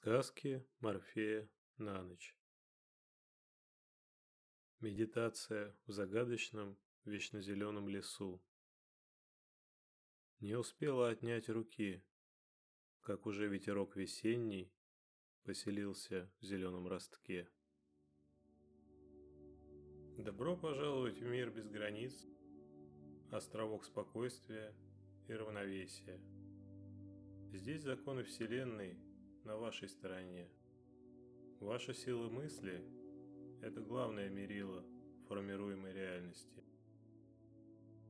Сказки Морфея на ночь. Медитация в загадочном вечно зеленом лесу. Не успела отнять руки, как уже ветерок весенний поселился в зеленом ростке. Добро пожаловать в мир без границ, островок спокойствия и равновесия. Здесь законы Вселенной на вашей стороне. Ваша сила мысли – это главное мерило формируемой реальности.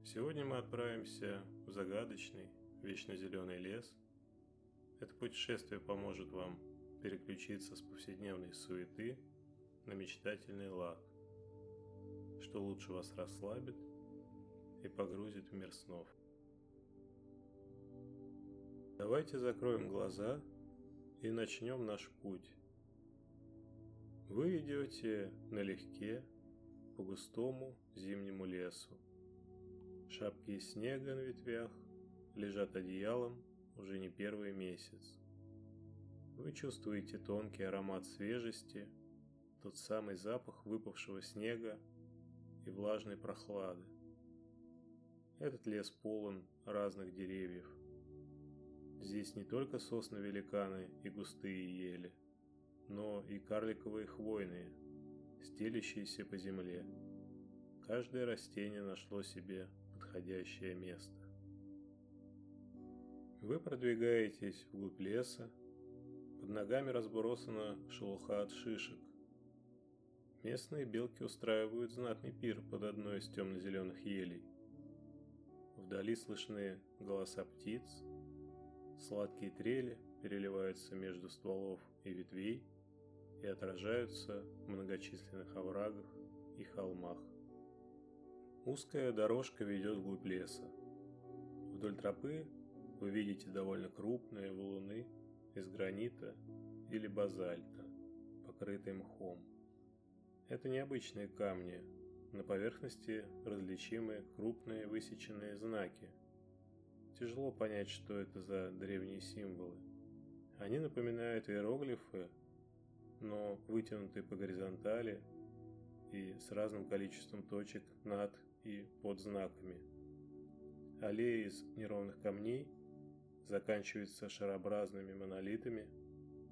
Сегодня мы отправимся в загадочный, вечно зеленый лес. Это путешествие поможет вам переключиться с повседневной суеты на мечтательный лад, что лучше вас расслабит и погрузит в мир снов. Давайте закроем глаза и начнем наш путь. Вы идете налегке по густому зимнему лесу. Шапки из снега на ветвях лежат одеялом уже не первый месяц. Вы чувствуете тонкий аромат свежести, тот самый запах выпавшего снега и влажной прохлады. Этот лес полон разных деревьев – Здесь не только сосны-великаны и густые ели, но и карликовые хвойные, стелящиеся по земле. Каждое растение нашло себе подходящее место. Вы продвигаетесь вглубь леса, под ногами разбросана шелуха от шишек. Местные белки устраивают знатный пир под одной из темно-зеленых елей. Вдали слышны голоса птиц, Сладкие трели переливаются между стволов и ветвей и отражаются в многочисленных оврагах и холмах. Узкая дорожка ведет вглубь леса. Вдоль тропы вы видите довольно крупные валуны из гранита или базальта, покрытые мхом. Это необычные камни, на поверхности различимы крупные высеченные знаки, Тяжело понять, что это за древние символы. Они напоминают иероглифы, но вытянутые по горизонтали и с разным количеством точек над и под знаками. Аллея из неровных камней заканчивается шарообразными монолитами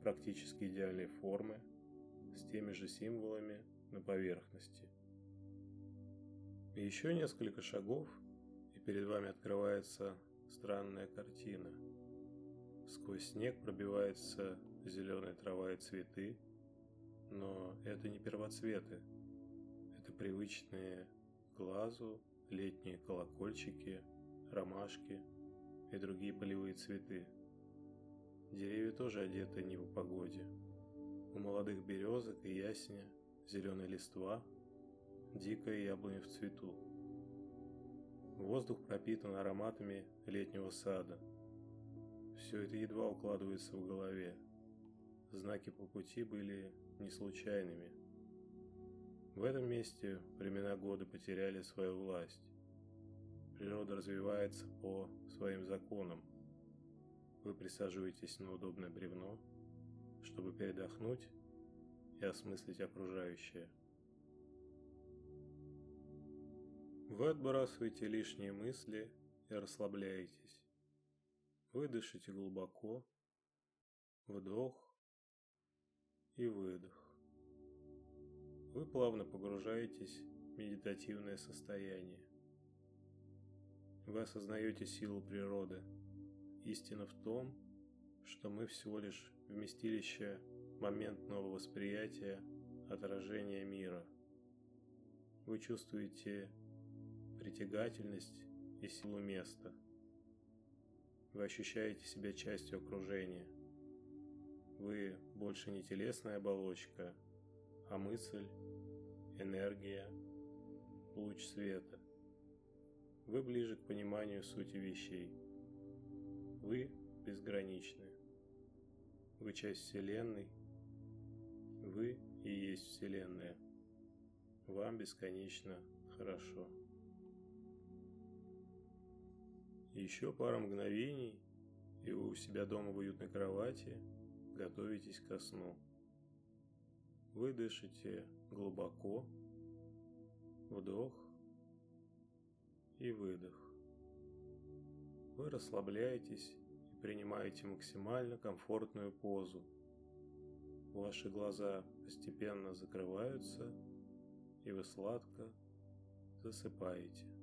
практически идеальной формы с теми же символами на поверхности. Еще несколько шагов, и перед вами открывается Странная картина. Сквозь снег пробивается зеленая трава и цветы, но это не первоцветы. Это привычные глазу летние колокольчики, ромашки и другие полевые цветы. Деревья тоже одеты не в погоде. У молодых березок и ясеня зеленая листва, дикая яблоня в цвету. Воздух пропитан ароматами летнего сада. Все это едва укладывается в голове. Знаки по пути были не случайными. В этом месте времена года потеряли свою власть. Природа развивается по своим законам. Вы присаживаетесь на удобное бревно, чтобы передохнуть и осмыслить окружающее. Вы отбрасываете лишние мысли и расслабляетесь. Выдышите глубоко. Вдох и выдох. Вы плавно погружаетесь в медитативное состояние. Вы осознаете силу природы. Истина в том, что мы всего лишь вместилище моментного восприятия отражения мира. Вы чувствуете притягательность и силу места. Вы ощущаете себя частью окружения. Вы больше не телесная оболочка, а мысль, энергия, луч света. Вы ближе к пониманию сути вещей. Вы безграничны. Вы часть Вселенной. Вы и есть Вселенная. Вам бесконечно хорошо. Еще пара мгновений, и вы у себя дома в уютной кровати, готовитесь ко сну. Вы дышите глубоко, вдох и выдох. Вы расслабляетесь и принимаете максимально комфортную позу. Ваши глаза постепенно закрываются, и вы сладко засыпаете.